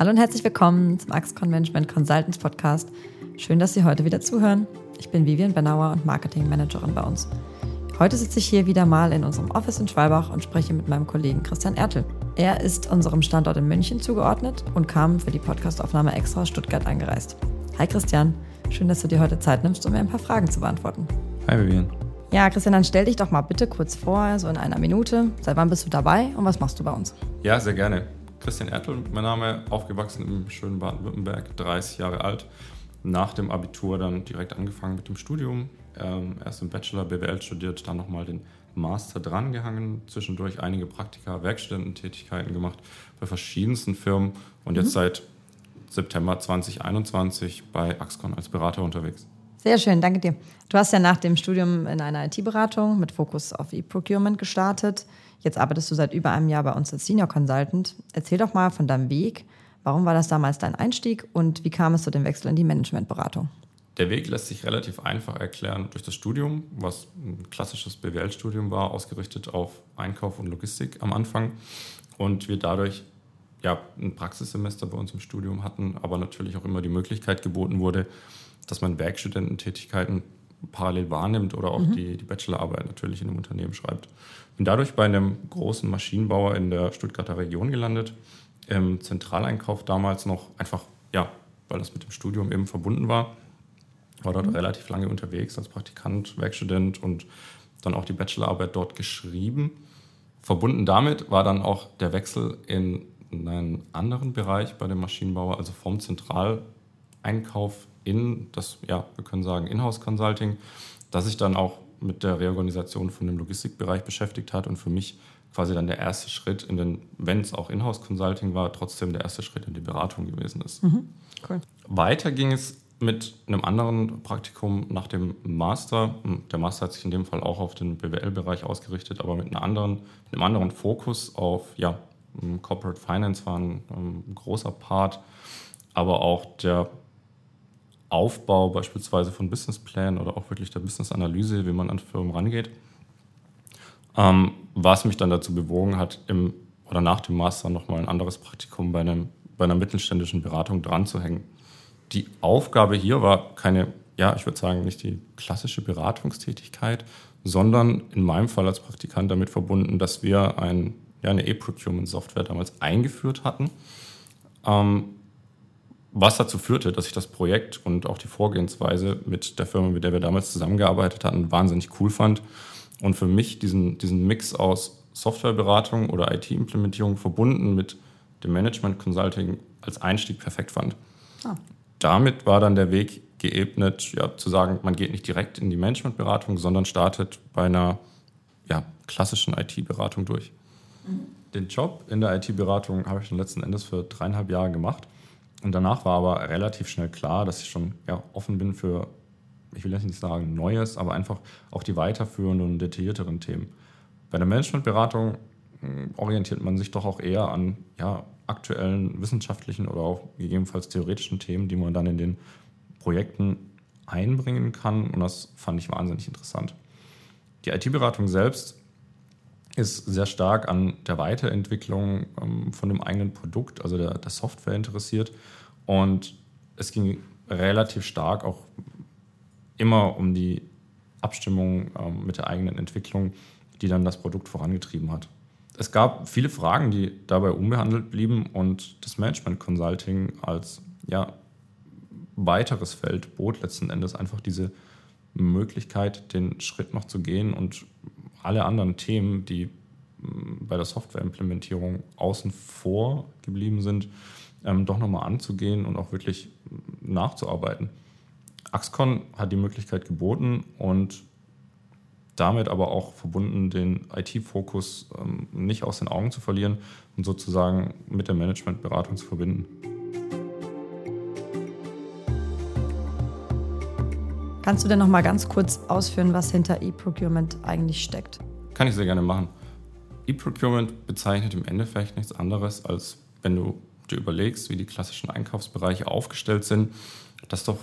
Hallo und herzlich willkommen zum Axcon Management Consultants Podcast. Schön, dass Sie heute wieder zuhören. Ich bin Vivian Benauer und Marketing Managerin bei uns. Heute sitze ich hier wieder mal in unserem Office in Schwalbach und spreche mit meinem Kollegen Christian Ertel. Er ist unserem Standort in München zugeordnet und kam für die Podcastaufnahme extra aus Stuttgart angereist. Hi Christian, schön, dass du dir heute Zeit nimmst, um mir ein paar Fragen zu beantworten. Hi Vivian. Ja, Christian, dann stell dich doch mal bitte kurz vor, so in einer Minute. Seit wann bist du dabei und was machst du bei uns? Ja, sehr gerne. Christian Ertel, mein Name, aufgewachsen im schönen Baden-Württemberg, 30 Jahre alt. Nach dem Abitur dann direkt angefangen mit dem Studium. Ähm, erst im Bachelor BWL studiert, dann nochmal den Master drangehangen, zwischendurch einige Praktika, Werkstudententätigkeiten gemacht bei verschiedensten Firmen und jetzt mhm. seit September 2021 bei Axcon als Berater unterwegs. Sehr schön, danke dir. Du hast ja nach dem Studium in einer IT-Beratung mit Fokus auf E-Procurement gestartet. Jetzt arbeitest du seit über einem Jahr bei uns als Senior Consultant. Erzähl doch mal von deinem Weg. Warum war das damals dein Einstieg und wie kam es zu dem Wechsel in die Managementberatung? Der Weg lässt sich relativ einfach erklären durch das Studium, was ein klassisches BWL-Studium war, ausgerichtet auf Einkauf und Logistik am Anfang. Und wir dadurch ja, ein Praxissemester bei uns im Studium hatten, aber natürlich auch immer die Möglichkeit geboten wurde, dass man Werkstudententätigkeiten parallel wahrnimmt oder auch mhm. die, die Bachelorarbeit natürlich in einem Unternehmen schreibt. Bin dadurch bei einem großen Maschinenbauer in der Stuttgarter Region gelandet, im Zentraleinkauf damals noch einfach, ja, weil das mit dem Studium eben verbunden war. War dort mhm. relativ lange unterwegs als Praktikant, Werkstudent und dann auch die Bachelorarbeit dort geschrieben. Verbunden damit war dann auch der Wechsel in einen anderen Bereich bei dem Maschinenbauer, also vom Zentraleinkauf in das, ja, wir können sagen, Inhouse Consulting, das sich dann auch mit der Reorganisation von dem Logistikbereich beschäftigt hat und für mich quasi dann der erste Schritt in den, wenn es auch Inhouse Consulting war, trotzdem der erste Schritt in die Beratung gewesen ist. Mhm, cool. Weiter ging es mit einem anderen Praktikum nach dem Master. Der Master hat sich in dem Fall auch auf den BWL-Bereich ausgerichtet, aber mit, einer anderen, mit einem anderen Fokus auf ja, Corporate Finance war ein, ein großer Part, aber auch der Aufbau beispielsweise von Businessplänen oder auch wirklich der Business-Analyse, wie man an Firmen rangeht. Ähm, was mich dann dazu bewogen hat, im oder nach dem Master nochmal ein anderes Praktikum bei, einem, bei einer mittelständischen Beratung dran zu hängen. Die Aufgabe hier war keine, ja, ich würde sagen, nicht die klassische Beratungstätigkeit, sondern in meinem Fall als Praktikant damit verbunden, dass wir ein, ja, eine E-Procurement-Software damals eingeführt hatten. Ähm, was dazu führte, dass ich das Projekt und auch die Vorgehensweise mit der Firma, mit der wir damals zusammengearbeitet hatten, wahnsinnig cool fand und für mich diesen, diesen Mix aus Softwareberatung oder IT-Implementierung verbunden mit dem Management Consulting als Einstieg perfekt fand. Ah. Damit war dann der Weg geebnet, ja, zu sagen, man geht nicht direkt in die Managementberatung, sondern startet bei einer ja, klassischen IT-Beratung durch. Mhm. Den Job in der IT-Beratung habe ich dann letzten Endes für dreieinhalb Jahre gemacht und danach war aber relativ schnell klar, dass ich schon ja, offen bin für, ich will jetzt nicht sagen Neues, aber einfach auch die weiterführenden und detaillierteren Themen. Bei der Managementberatung hm, orientiert man sich doch auch eher an ja, aktuellen wissenschaftlichen oder auch gegebenenfalls theoretischen Themen, die man dann in den Projekten einbringen kann. Und das fand ich wahnsinnig interessant. Die IT-Beratung selbst ist sehr stark an der Weiterentwicklung ähm, von dem eigenen Produkt, also der, der, Software interessiert. Und es ging relativ stark auch immer um die Abstimmung ähm, mit der eigenen Entwicklung, die dann das Produkt vorangetrieben hat. Es gab viele Fragen, die dabei unbehandelt blieben und das Management Consulting als ja, weiteres Feld bot letzten Endes einfach diese Möglichkeit, den Schritt noch zu gehen und alle anderen Themen, die mm, bei der Softwareimplementierung außen vor geblieben sind, ähm, doch nochmal anzugehen und auch wirklich mm, nachzuarbeiten. Axcon hat die Möglichkeit geboten und damit aber auch verbunden, den IT-Fokus ähm, nicht aus den Augen zu verlieren und sozusagen mit der Managementberatung zu verbinden. Kannst du denn noch mal ganz kurz ausführen, was hinter E-Procurement eigentlich steckt? Kann ich sehr gerne machen. E-Procurement bezeichnet im Endeffekt nichts anderes, als wenn du dir überlegst, wie die klassischen Einkaufsbereiche aufgestellt sind, dass doch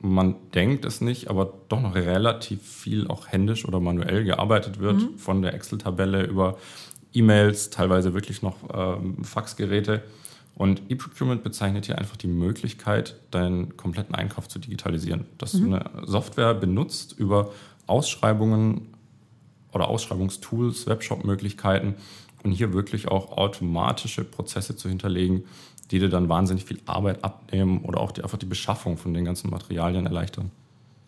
man denkt es nicht, aber doch noch relativ viel auch händisch oder manuell gearbeitet wird, mhm. von der Excel-Tabelle über E-Mails, teilweise wirklich noch ähm, Faxgeräte. Und E-Procurement bezeichnet hier einfach die Möglichkeit, deinen kompletten Einkauf zu digitalisieren. Dass mhm. du eine Software benutzt über Ausschreibungen oder Ausschreibungstools, Webshop-Möglichkeiten und hier wirklich auch automatische Prozesse zu hinterlegen, die dir dann wahnsinnig viel Arbeit abnehmen oder auch die, einfach die Beschaffung von den ganzen Materialien erleichtern.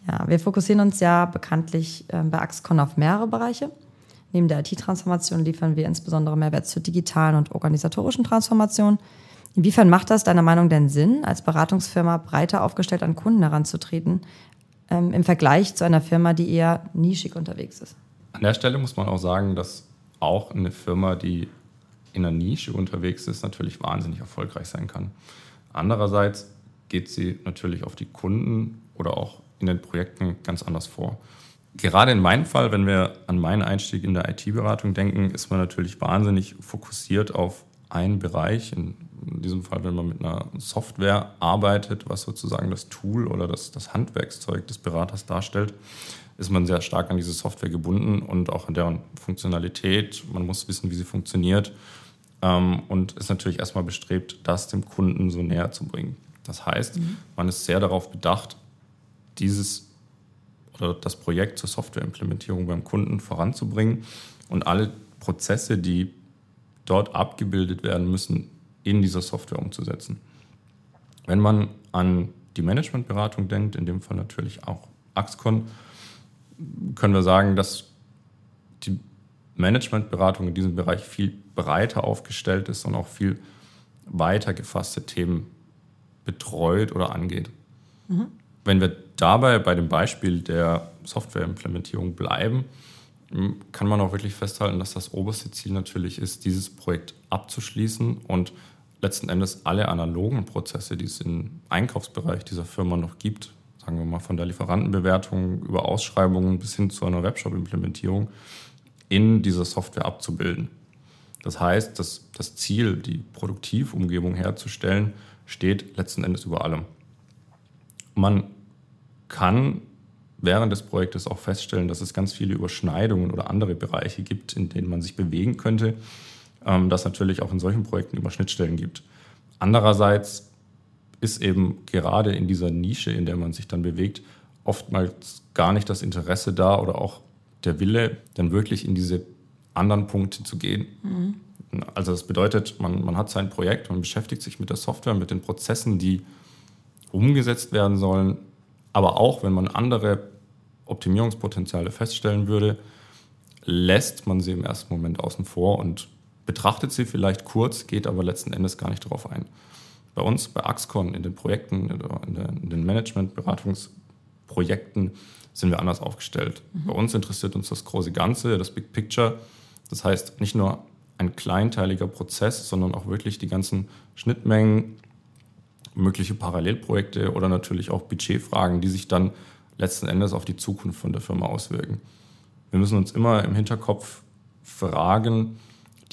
Ja, wir fokussieren uns ja bekanntlich äh, bei Axcon auf mehrere Bereiche. Neben der IT-Transformation liefern wir insbesondere Mehrwert zur digitalen und organisatorischen Transformation. Inwiefern macht das deiner Meinung denn Sinn, als Beratungsfirma breiter aufgestellt an Kunden heranzutreten, ähm, im Vergleich zu einer Firma, die eher nischig unterwegs ist? An der Stelle muss man auch sagen, dass auch eine Firma, die in einer Nische unterwegs ist, natürlich wahnsinnig erfolgreich sein kann. Andererseits geht sie natürlich auf die Kunden oder auch in den Projekten ganz anders vor. Gerade in meinem Fall, wenn wir an meinen Einstieg in der IT-Beratung denken, ist man natürlich wahnsinnig fokussiert auf einen Bereich. In diesem Fall, wenn man mit einer Software arbeitet, was sozusagen das Tool oder das, das Handwerkszeug des Beraters darstellt, ist man sehr stark an diese Software gebunden und auch an deren Funktionalität. Man muss wissen, wie sie funktioniert ähm, und ist natürlich erstmal bestrebt, das dem Kunden so näher zu bringen. Das heißt, mhm. man ist sehr darauf bedacht, dieses oder das Projekt zur Softwareimplementierung beim Kunden voranzubringen und alle Prozesse, die dort abgebildet werden müssen, in dieser Software umzusetzen. Wenn man an die Managementberatung denkt, in dem Fall natürlich auch Axcon, können wir sagen, dass die Managementberatung in diesem Bereich viel breiter aufgestellt ist und auch viel weiter gefasste Themen betreut oder angeht. Mhm. Wenn wir dabei bei dem Beispiel der Softwareimplementierung bleiben, kann man auch wirklich festhalten, dass das oberste Ziel natürlich ist, dieses Projekt abzuschließen und letzten Endes alle analogen Prozesse, die es im Einkaufsbereich dieser Firma noch gibt, sagen wir mal von der Lieferantenbewertung über Ausschreibungen bis hin zu einer Webshop-Implementierung, in dieser Software abzubilden. Das heißt, dass das Ziel, die Produktivumgebung herzustellen, steht letzten Endes über allem. Man kann während des Projektes auch feststellen, dass es ganz viele Überschneidungen oder andere Bereiche gibt, in denen man sich bewegen könnte, ähm, dass natürlich auch in solchen Projekten Überschnittstellen gibt. Andererseits ist eben gerade in dieser Nische, in der man sich dann bewegt, oftmals gar nicht das Interesse da oder auch der Wille, dann wirklich in diese anderen Punkte zu gehen. Mhm. Also das bedeutet, man, man hat sein Projekt, man beschäftigt sich mit der Software, mit den Prozessen, die umgesetzt werden sollen, aber auch wenn man andere Optimierungspotenziale feststellen würde, lässt man sie im ersten Moment außen vor und betrachtet sie vielleicht kurz, geht aber letzten Endes gar nicht darauf ein. Bei uns, bei Axcon, in den Projekten, in den Management-Beratungsprojekten sind wir anders aufgestellt. Mhm. Bei uns interessiert uns das große Ganze, das Big Picture. Das heißt, nicht nur ein kleinteiliger Prozess, sondern auch wirklich die ganzen Schnittmengen, mögliche Parallelprojekte oder natürlich auch Budgetfragen, die sich dann letzten Endes auf die Zukunft von der Firma auswirken. Wir müssen uns immer im Hinterkopf fragen,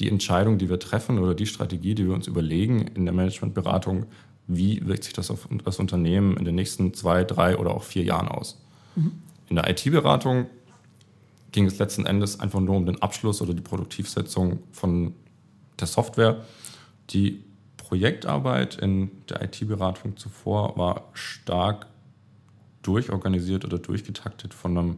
die Entscheidung, die wir treffen oder die Strategie, die wir uns überlegen in der Managementberatung, wie wirkt sich das auf das Unternehmen in den nächsten zwei, drei oder auch vier Jahren aus? Mhm. In der IT-Beratung ging es letzten Endes einfach nur um den Abschluss oder die Produktivsetzung von der Software. Die Projektarbeit in der IT-Beratung zuvor war stark durchorganisiert oder durchgetaktet von einem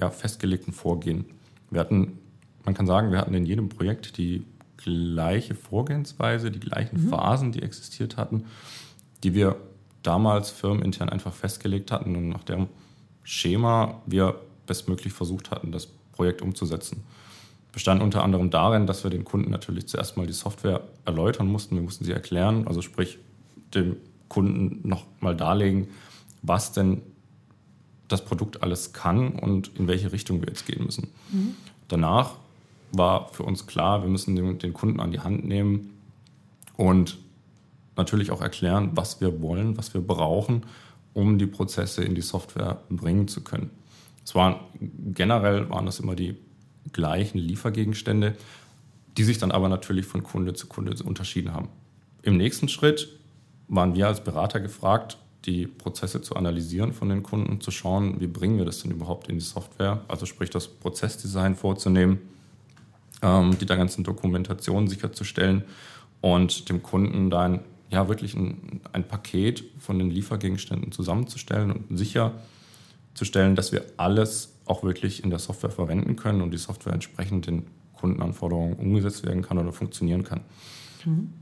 ja, festgelegten Vorgehen. Wir hatten, man kann sagen, wir hatten in jedem Projekt die gleiche Vorgehensweise, die gleichen mhm. Phasen, die existiert hatten, die wir damals firmenintern einfach festgelegt hatten und nach deren Schema wir bestmöglich versucht hatten, das Projekt umzusetzen. Bestand unter anderem darin, dass wir den Kunden natürlich zuerst mal die Software erläutern mussten. Wir mussten sie erklären, also sprich dem Kunden nochmal darlegen, was denn das Produkt alles kann und in welche Richtung wir jetzt gehen müssen. Mhm. Danach war für uns klar, wir müssen den, den, Kunden an die Hand nehmen und natürlich auch erklären, was wir wollen, was wir brauchen, um die Prozesse in die Software bringen zu können. Es waren generell waren das immer die gleichen Liefergegenstände, die sich dann aber natürlich von Kunde zu Kunde unterschieden haben. Im nächsten Schritt waren wir als Berater gefragt, die Prozesse zu analysieren von den Kunden, zu schauen, wie bringen wir das denn überhaupt in die Software, also sprich das Prozessdesign vorzunehmen, ähm, die der ganzen Dokumentation sicherzustellen und dem Kunden dann ja wirklich ein, ein Paket von den Liefergegenständen zusammenzustellen und sicherzustellen, dass wir alles auch wirklich in der Software verwenden können und die Software entsprechend den Kundenanforderungen umgesetzt werden kann oder funktionieren kann. Mhm.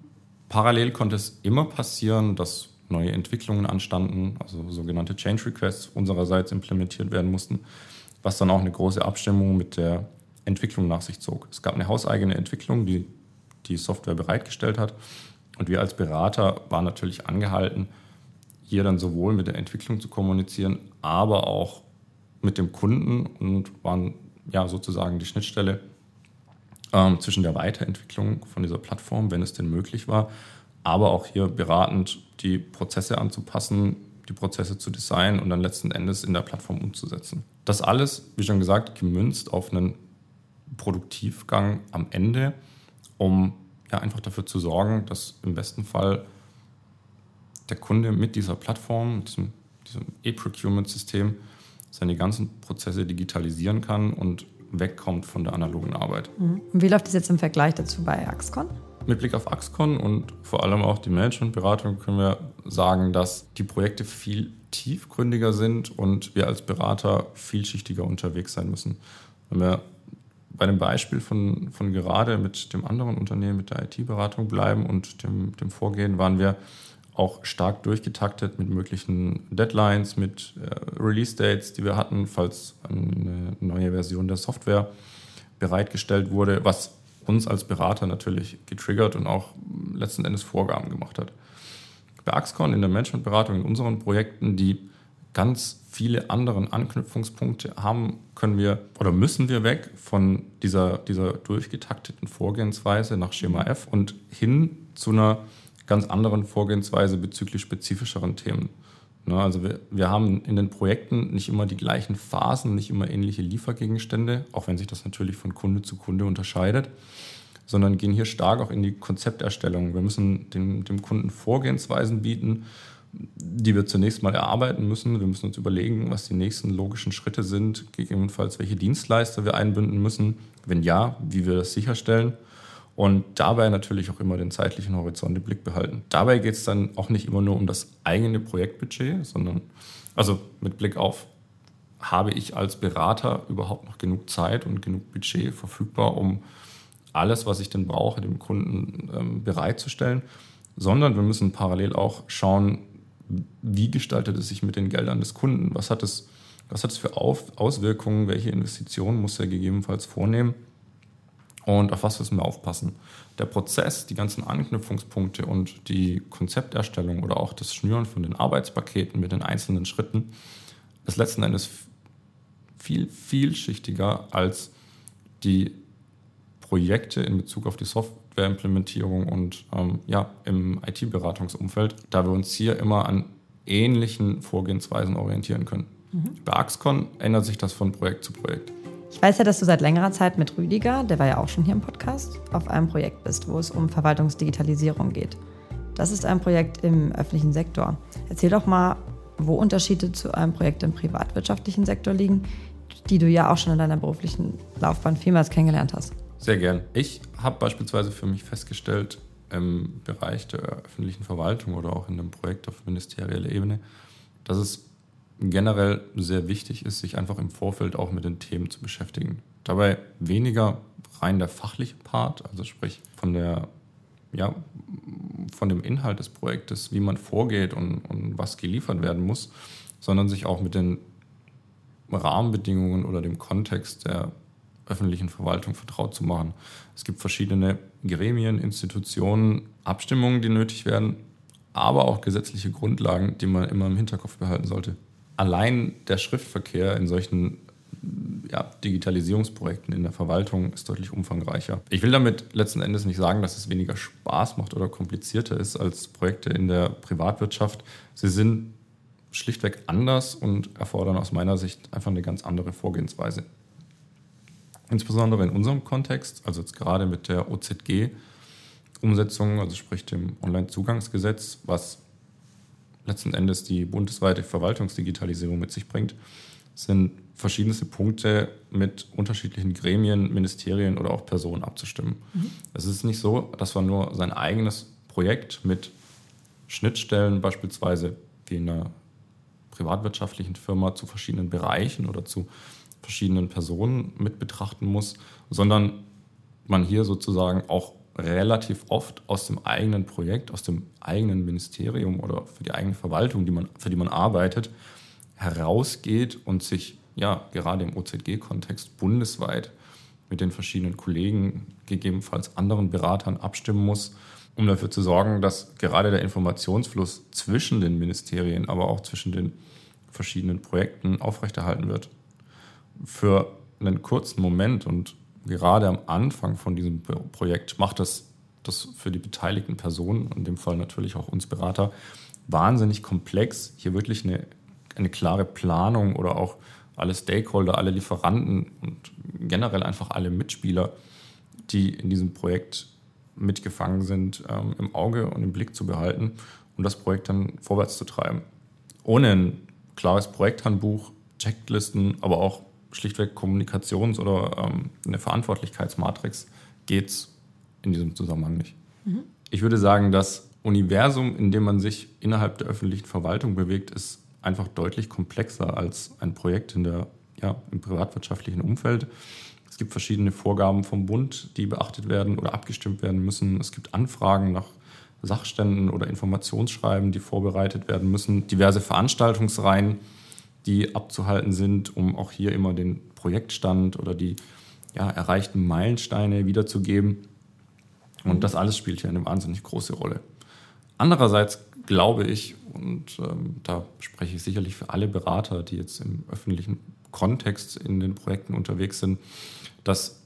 Parallel konnte es immer passieren, dass neue Entwicklungen anstanden, also sogenannte Change Requests unsererseits implementiert werden mussten, was dann auch eine große Abstimmung mit der Entwicklung nach sich zog. Es gab eine hauseigene Entwicklung, die die Software bereitgestellt hat. Und wir als Berater waren natürlich angehalten, hier dann sowohl mit der Entwicklung zu kommunizieren, aber auch mit dem Kunden und waren ja sozusagen die Schnittstelle ähm, zwischen der Weiterentwicklung von dieser Plattform, wenn es denn möglich war, aber auch hier beratend die Prozesse anzupassen, die Prozesse zu designen und dann letzten Endes in der Plattform umzusetzen. Das alles, wie schon gesagt, gemünzt auf einen Produktivgang am Ende, um ja einfach dafür zu sorgen, dass im besten Fall der Kunde mit dieser Plattform, diesem, diesem E-Procurement-System, seine ganzen Prozesse digitalisieren kann und wegkommt von der analogen Arbeit. Mhm. Und wie läuft das jetzt im Vergleich dazu bei Axcon? Mit Blick auf Axcon und vor allem auch die Managementberatung können wir sagen, dass die Projekte viel tiefgründiger sind und wir als Berater vielschichtiger unterwegs sein müssen. Wenn wir bei dem Beispiel von, von gerade mit dem anderen Unternehmen, mit der IT-Beratung bleiben und dem, dem Vorgehen, waren wir auch stark durchgetaktet mit möglichen Deadlines, mit äh, Release-Dates, die wir hatten, falls eine neue Version der Software bereitgestellt wurde, was uns als Berater natürlich getriggert und auch letzten Endes Vorgaben gemacht hat. Bei Axcon in der Managementberatung in unseren Projekten, die ganz viele andere Anknüpfungspunkte haben, können wir oder müssen wir weg von dieser, dieser durchgetakteten Vorgehensweise nach Schema F und hin zu einer ganz anderen Vorgehensweise bezüglich spezifischeren Themen. Ne, also wir, wir haben in den Projekten nicht immer die gleichen Phasen, nicht immer ähnliche Liefergegenstände, auch wenn sich das natürlich von Kunde zu Kunde unterscheidet, sondern gehen hier stark auch in die Konzepterstellung. Wir müssen dem, dem Kunden Vorgehensweisen bieten, die wir zunächst mal erarbeiten müssen. Wir müssen uns überlegen, was die nächsten logischen Schritte sind, gegebenenfalls welche Dienstleister wir einbinden müssen. Wenn ja, wie wir das sicherstellen und dabei natürlich auch immer den zeitlichen Horizont im Blick behalten. Dabei geht es dann auch nicht immer nur um das eigene Projektbudget, sondern also mit Blick auf, habe ich als Berater überhaupt noch genug Zeit und genug Budget verfügbar, um alles, was ich denn brauche, dem Kunden ähm, bereitzustellen, sondern wir müssen parallel auch schauen, wie gestaltet es sich mit den Geldern des Kunden, was hat es, was hat es für auf Auswirkungen, welche Investitionen muss er gegebenenfalls vornehmen und auf was müssen wir aufpassen? Der Prozess, die ganzen Anknüpfungspunkte und die Konzepterstellung oder auch das Schnüren von den Arbeitspaketen mit den einzelnen Schritten ist letzten Endes viel vielschichtiger als die Projekte in Bezug auf die Softwareimplementierung und ähm, ja, im IT-Beratungsumfeld, da wir uns hier immer an ähnlichen Vorgehensweisen orientieren können. Mhm. Bei Axcon ändert sich das von Projekt zu Projekt. Ich weiß ja, dass du seit längerer Zeit mit Rüdiger, der war ja auch schon hier im Podcast, auf einem Projekt bist, wo es um Verwaltungsdigitalisierung geht. Das ist ein Projekt im öffentlichen Sektor. Erzähl doch mal, wo Unterschiede zu einem Projekt im privatwirtschaftlichen Sektor liegen, die du ja auch schon in deiner beruflichen Laufbahn vielmals kennengelernt hast. Sehr gern. Ich habe beispielsweise für mich festgestellt, im Bereich der öffentlichen Verwaltung oder auch in einem Projekt auf ministerieller Ebene, dass es generell sehr wichtig ist, sich einfach im Vorfeld auch mit den Themen zu beschäftigen. Dabei weniger rein der fachliche Part, also sprich von der ja, von dem Inhalt des Projektes, wie man vorgeht und, und was geliefert werden muss, sondern sich auch mit den Rahmenbedingungen oder dem Kontext der öffentlichen Verwaltung vertraut zu machen. Es gibt verschiedene Gremien, Institutionen, Abstimmungen, die nötig werden, aber auch gesetzliche Grundlagen, die man immer im Hinterkopf behalten sollte allein der Schriftverkehr in solchen ja, Digitalisierungsprojekten in der Verwaltung ist deutlich umfangreicher. Ich will damit letzten Endes nicht sagen, dass es weniger Spaß macht oder komplizierter ist als Projekte in der Privatwirtschaft. Sie sind schlichtweg anders und erfordern aus meiner Sicht einfach eine ganz andere Vorgehensweise. Insbesondere in unserem Kontext, also jetzt gerade mit der OZG-Umsetzung, also sprich dem Onlinezugangsgesetz, was letzten Endes die bundesweite Verwaltungsdigitalisierung mit sich bringt, sind verschiedenste Punkte mit unterschiedlichen Gremien, Ministerien oder auch Personen abzustimmen. Mhm. Es ist nicht so, dass man nur sein eigenes Projekt mit Schnittstellen beispielsweise wie in einer privatwirtschaftlichen Firma zu verschiedenen Bereichen oder zu verschiedenen Personen mit betrachten muss, sondern man hier sozusagen auch relativ oft aus dem eigenen Projekt, aus dem eigenen Ministerium oder für die eigene Verwaltung, die man, für die man arbeitet, herausgeht und sich ja gerade im OZG-Kontext bundesweit mit den verschiedenen Kollegen, gegebenenfalls anderen Beratern abstimmen muss, um dafür zu sorgen, dass gerade der Informationsfluss zwischen den Ministerien, aber auch zwischen den verschiedenen Projekten aufrechterhalten wird. Für einen kurzen Moment und gerade am Anfang von diesem Projekt macht das, das für die beteiligten Personen, in dem Fall natürlich auch uns Berater, wahnsinnig komplex, hier wirklich eine, eine klare Planung oder auch alle Stakeholder, alle Lieferanten und generell einfach alle Mitspieler, die in diesem Projekt mitgefangen sind, ähm, im Auge und im Blick zu behalten und das Projekt dann vorwärts zu treiben. Ohne ein klares Projekthandbuch, Checklisten, aber auch schlichtweg Kommunikations- oder ähm, eine Verantwortlichkeitsmatrix geht es in diesem Zusammenhang nicht. Mhm. Ich würde sagen, das Universum, in dem man sich innerhalb der öffentlichen Verwaltung bewegt, ist einfach deutlich komplexer als ein Projekt in der, ja, im privatwirtschaftlichen Umfeld. Es gibt verschiedene Vorgaben vom Bund, die beachtet werden oder abgestimmt werden müssen. Es gibt Anfragen nach Sachständen oder Informationsschreiben, die vorbereitet werden müssen, diverse Veranstaltungsreihen, die abzuhalten sind, um auch hier immer den Projektstand oder die ja, erreichten Meilensteine wiederzugeben. Und das alles spielt hier eine wahnsinnig große Rolle. Andererseits glaube ich, und ähm, da spreche ich sicherlich für alle Berater, die jetzt im öffentlichen Kontext in den Projekten unterwegs sind, dass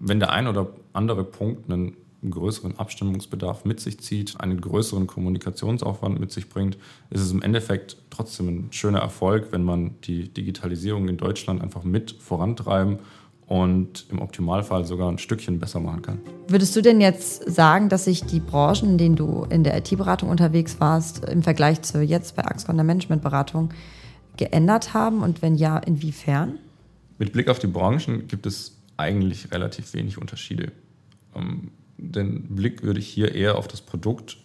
wenn der ein oder andere Punkt einen größeren Abstimmungsbedarf mit sich zieht, einen größeren Kommunikationsaufwand mit sich bringt, ist es im Endeffekt trotzdem ein schöner Erfolg, wenn man die Digitalisierung in Deutschland einfach mit vorantreiben und im Optimalfall sogar ein Stückchen besser machen kann. Würdest du denn jetzt sagen, dass sich die Branchen, in denen du in der IT-Beratung unterwegs warst, im Vergleich zu jetzt bei Axcon der Managementberatung geändert haben und wenn ja, inwiefern? Mit Blick auf die Branchen gibt es eigentlich relativ wenig Unterschiede. Den Blick würde ich hier eher auf das Produkt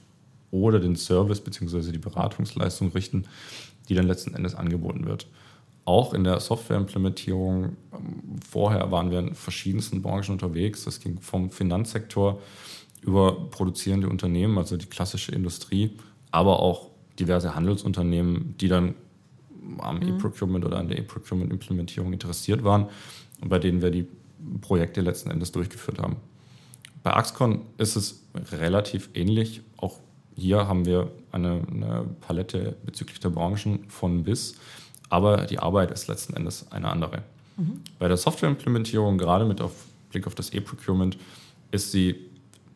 oder den Service bzw. die Beratungsleistung richten, die dann letzten Endes angeboten wird auch in der Softwareimplementierung. Ähm, vorher waren wir in verschiedensten Branchen unterwegs. Das ging vom Finanzsektor über produzierende Unternehmen, also die klassische Industrie, aber auch diverse Handelsunternehmen, die dann am mhm. E-Procurement oder an der E-Procurement-Implementierung interessiert waren und bei denen wir die Projekte letzten Endes durchgeführt haben. Bei Axcon ist es relativ ähnlich. Auch hier haben wir eine, eine Palette bezüglich der Branchen von bis aber die Arbeit ist letzten Endes eine andere. Mhm. Bei der Softwareimplementierung, gerade mit auf Blick auf das E-Procurement, ist die,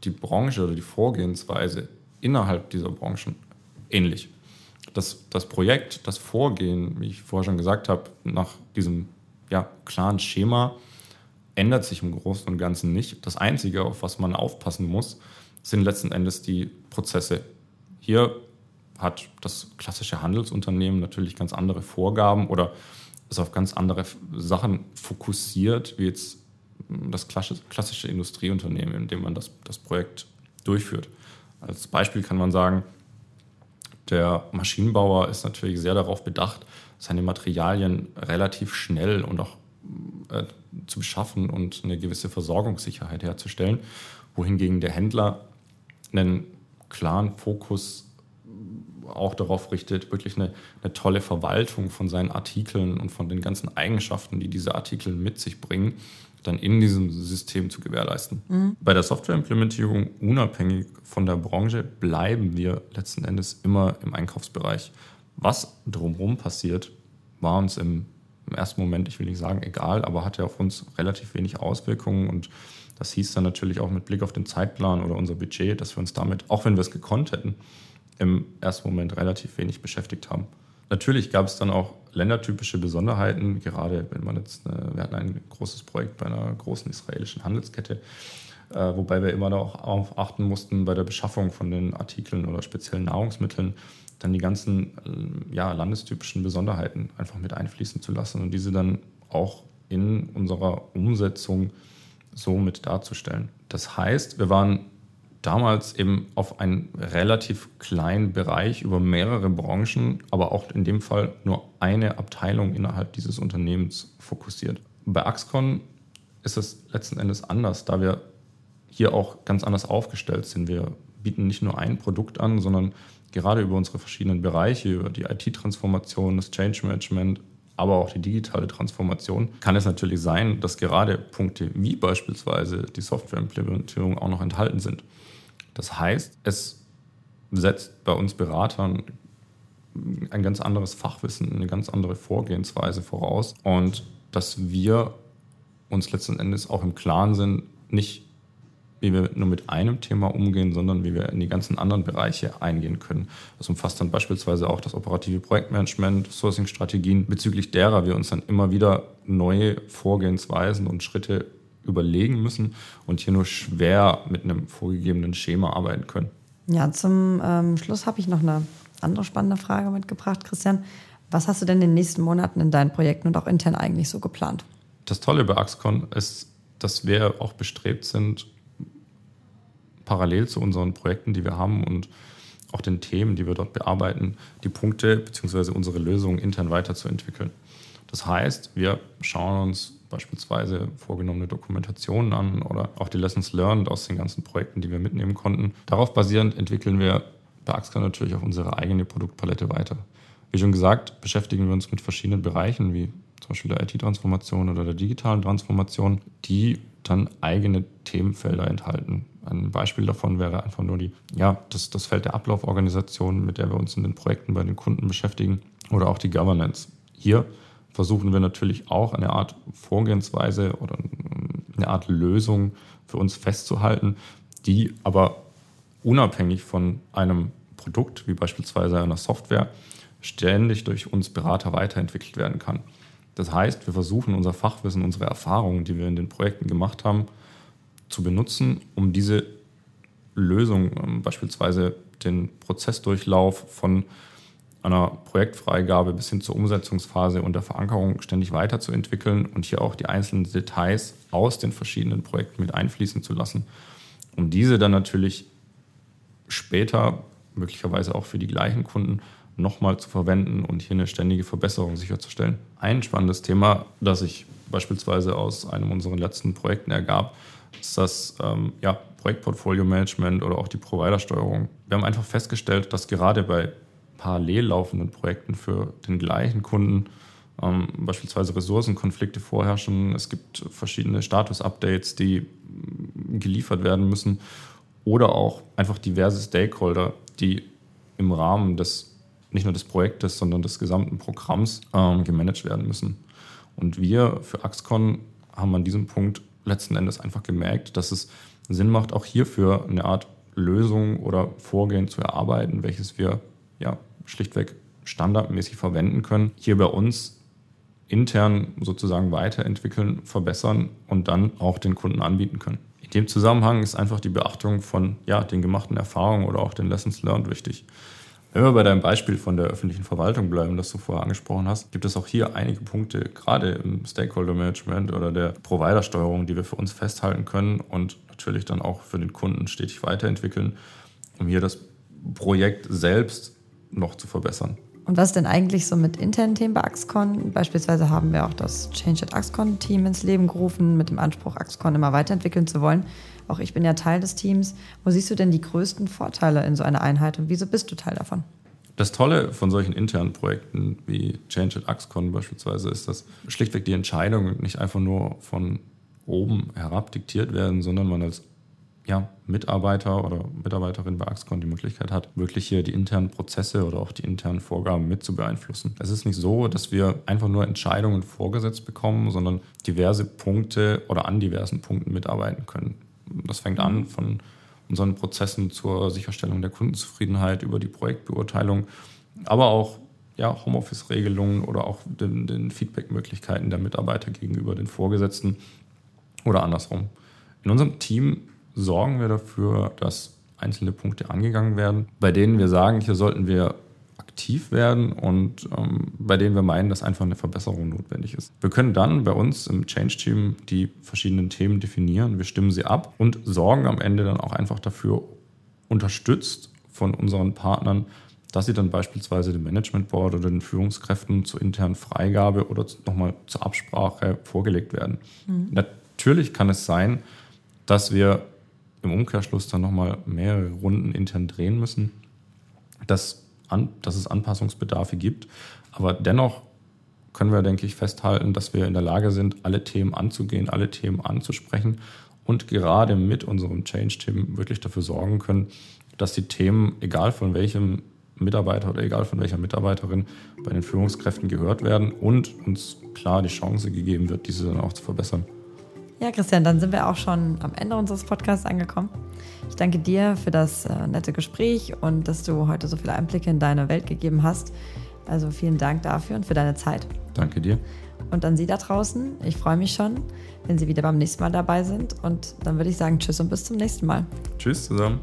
die Branche oder die Vorgehensweise innerhalb dieser Branchen ähnlich. Das, das Projekt, das Vorgehen, wie ich vorher schon gesagt habe, nach diesem ja, klaren Schema ändert sich im Großen und Ganzen nicht. Das Einzige, auf was man aufpassen muss, sind letzten Endes die Prozesse. Hier hat das klassische Handelsunternehmen natürlich ganz andere Vorgaben oder ist auf ganz andere Sachen fokussiert, wie jetzt das klassische Industrieunternehmen, in dem man das, das Projekt durchführt. Als Beispiel kann man sagen, der Maschinenbauer ist natürlich sehr darauf bedacht, seine Materialien relativ schnell und auch äh, zu beschaffen und eine gewisse Versorgungssicherheit herzustellen, wohingegen der Händler einen klaren Fokus auch darauf richtet, wirklich eine, eine, tolle Verwaltung von seinen Artikeln und von den ganzen Eigenschaften, die diese Artikel mit sich bringen, dann in diesem System zu gewährleisten. Mhm. Bei der Softwareimplementierung, unabhängig von der Branche, bleiben wir letzten Endes immer im Einkaufsbereich. Was drumherum passiert, war uns im, im ersten Moment, ich will nicht sagen egal, aber hatte auf uns relativ wenig Auswirkungen und das hieß dann natürlich auch mit Blick auf den Zeitplan oder unser Budget, dass wir uns damit, auch wenn wir es gekonnt hätten, im ersten Moment relativ wenig beschäftigt haben. Natürlich gab es dann auch ländertypische Besonderheiten, gerade wenn man jetzt, wir hatten ein großes Projekt bei einer großen israelischen Handelskette, äh, wobei wir immer noch darauf achten mussten, bei der Beschaffung von den Artikeln oder speziellen Nahrungsmitteln dann die ganzen äh, ja, landestypischen Besonderheiten einfach mit einfließen zu lassen und diese dann auch in unserer Umsetzung so mit darzustellen. Das heißt, wir waren damals eben auf einen relativ kleinen Bereich über mehrere Branchen, aber auch in dem Fall nur eine Abteilung innerhalb dieses Unternehmens fokussiert. Bei Axcon ist es letzten Endes anders, da wir hier auch ganz anders aufgestellt sind. Wir bieten nicht nur ein Produkt an, sondern gerade über unsere verschiedenen Bereiche, über die IT-Transformation, das Change Management, aber auch die digitale Transformation, kann es natürlich sein, dass gerade Punkte wie beispielsweise die Softwareimplementierung auch noch enthalten sind. Das heißt, es setzt bei uns Beratern ein ganz anderes Fachwissen, eine ganz andere Vorgehensweise voraus und dass wir uns letzten Endes auch im Klaren sind, nicht wie wir nur mit einem Thema umgehen, sondern wie wir in die ganzen anderen Bereiche eingehen können. Das umfasst dann beispielsweise auch das operative Projektmanagement, Sourcing-Strategien, bezüglich derer wir uns dann immer wieder neue Vorgehensweisen und Schritte überlegen müssen und hier nur schwer mit einem vorgegebenen Schema arbeiten können. Ja, zum ähm, Schluss habe ich noch eine andere spannende Frage mitgebracht, Christian. Was hast du denn in den nächsten Monaten in deinen Projekten und auch intern eigentlich so geplant? Das Tolle bei Axcon ist, dass wir auch bestrebt sind, parallel zu unseren Projekten, die wir haben und auch den Themen, die wir dort bearbeiten, die Punkte bzw. unsere Lösungen intern weiterzuentwickeln. Das heißt, wir schauen uns beispielsweise vorgenommene Dokumentationen an oder auch die Lessons learned aus den ganzen Projekten, die wir mitnehmen konnten. Darauf basierend entwickeln wir bei Axka natürlich auch unsere eigene Produktpalette weiter. Wie schon gesagt, beschäftigen wir uns mit verschiedenen Bereichen, wie zum Beispiel der IT-Transformation oder der digitalen Transformation, die dann eigene Themenfelder enthalten. Ein Beispiel davon wäre einfach nur die, ja, das, das Feld der Ablauforganisation, mit der wir uns in den Projekten bei den Kunden beschäftigen, oder auch die Governance. Hier versuchen wir natürlich auch eine Art Vorgehensweise oder eine Art Lösung für uns festzuhalten, die aber unabhängig von einem Produkt, wie beispielsweise einer Software, ständig durch uns Berater weiterentwickelt werden kann. Das heißt, wir versuchen unser Fachwissen, unsere Erfahrungen, die wir in den Projekten gemacht haben, zu benutzen, um diese Lösung, ähm, beispielsweise den Prozessdurchlauf von einer Projektfreigabe bis hin zur Umsetzungsphase und der Verankerung ständig weiterzuentwickeln und hier auch die einzelnen Details aus den verschiedenen Projekten mit einfließen zu lassen, um diese dann natürlich später, möglicherweise auch für die gleichen Kunden, nochmal zu verwenden und hier eine ständige Verbesserung sicherzustellen. Ein spannendes Thema, das sich beispielsweise aus einem unserer letzten Projekten ergab, ist das ähm, ja, Projektportfolio-Management oder auch die Providersteuerung. Wir haben einfach festgestellt, dass gerade bei parallel laufenden Projekten für den gleichen Kunden ähm, beispielsweise Ressourcenkonflikte vorherrschen. Es gibt verschiedene Status-Updates, die geliefert werden müssen oder auch einfach diverse Stakeholder, die im Rahmen des nicht nur des Projektes, sondern des gesamten Programms ähm, gemanagt werden müssen. Und wir für Axcon haben an diesem Punkt letzten Endes einfach gemerkt, dass es Sinn macht, auch hierfür eine Art Lösung oder Vorgehen zu erarbeiten, welches wir ja schlichtweg standardmäßig verwenden können. Hier bei uns intern sozusagen weiterentwickeln, verbessern und dann auch den Kunden anbieten können. In dem Zusammenhang ist einfach die Beachtung von ja, den gemachten Erfahrungen oder auch den Lessons learned wichtig. Wenn wir bei deinem Beispiel von der öffentlichen Verwaltung bleiben, das du vorher angesprochen hast, gibt es auch hier einige Punkte, gerade im Stakeholder Management oder der Providersteuerung, die wir für uns festhalten können und natürlich dann auch für den Kunden stetig weiterentwickeln, um hier das Projekt selbst noch zu verbessern. Und was denn eigentlich so mit internen Themen bei Axcon? Beispielsweise haben wir auch das Change at Axcon Team ins Leben gerufen, mit dem Anspruch, Axcon immer weiterentwickeln zu wollen. Auch ich bin ja Teil des Teams. Wo siehst du denn die größten Vorteile in so einer Einheit und wieso bist du Teil davon? Das Tolle von solchen internen Projekten wie Change at Axcon beispielsweise ist, dass schlichtweg die Entscheidungen nicht einfach nur von oben herab diktiert werden, sondern man als ja, Mitarbeiter oder Mitarbeiterin bei Axcon die Möglichkeit hat, wirklich hier die internen Prozesse oder auch die internen Vorgaben mit zu beeinflussen. Es ist nicht so, dass wir einfach nur Entscheidungen vorgesetzt bekommen, sondern diverse Punkte oder an diversen Punkten mitarbeiten können. Das fängt an von unseren Prozessen zur Sicherstellung der Kundenzufriedenheit über die Projektbeurteilung, aber auch ja, Homeoffice-Regelungen oder auch den, den Feedback-Möglichkeiten der Mitarbeiter gegenüber den Vorgesetzten oder andersrum. In unserem Team sorgen wir dafür, dass einzelne Punkte angegangen werden, bei denen wir sagen, hier sollten wir aktiv werden und ähm, bei denen wir meinen, dass einfach eine Verbesserung notwendig ist. Wir können dann bei uns im Change-Team die verschiedenen Themen definieren, wir stimmen sie ab und sorgen am Ende dann auch einfach dafür, unterstützt von unseren Partnern, dass sie dann beispielsweise dem Management Board oder den Führungskräften zur internen Freigabe oder nochmal zur Absprache vorgelegt werden. Mhm. Natürlich kann es sein, dass wir im Umkehrschluss dann nochmal mehrere Runden intern drehen müssen, dass, an, dass es Anpassungsbedarfe gibt. Aber dennoch können wir, denke ich, festhalten, dass wir in der Lage sind, alle Themen anzugehen, alle Themen anzusprechen und gerade mit unserem Change-Team wirklich dafür sorgen können, dass die Themen, egal von welchem Mitarbeiter oder egal von welcher Mitarbeiterin, bei den Führungskräften gehört werden und uns klar die Chance gegeben wird, diese dann auch zu verbessern. Ja, Christian, dann sind wir auch schon am Ende unseres Podcasts angekommen. Ich danke dir für das äh, nette Gespräch und dass du heute so viele Einblicke in deine Welt gegeben hast. Also vielen Dank dafür und für deine Zeit. Danke dir. Und an Sie da draußen, ich freue mich schon, wenn Sie wieder beim nächsten Mal dabei sind. Und dann würde ich sagen, tschüss und bis zum nächsten Mal. Tschüss zusammen.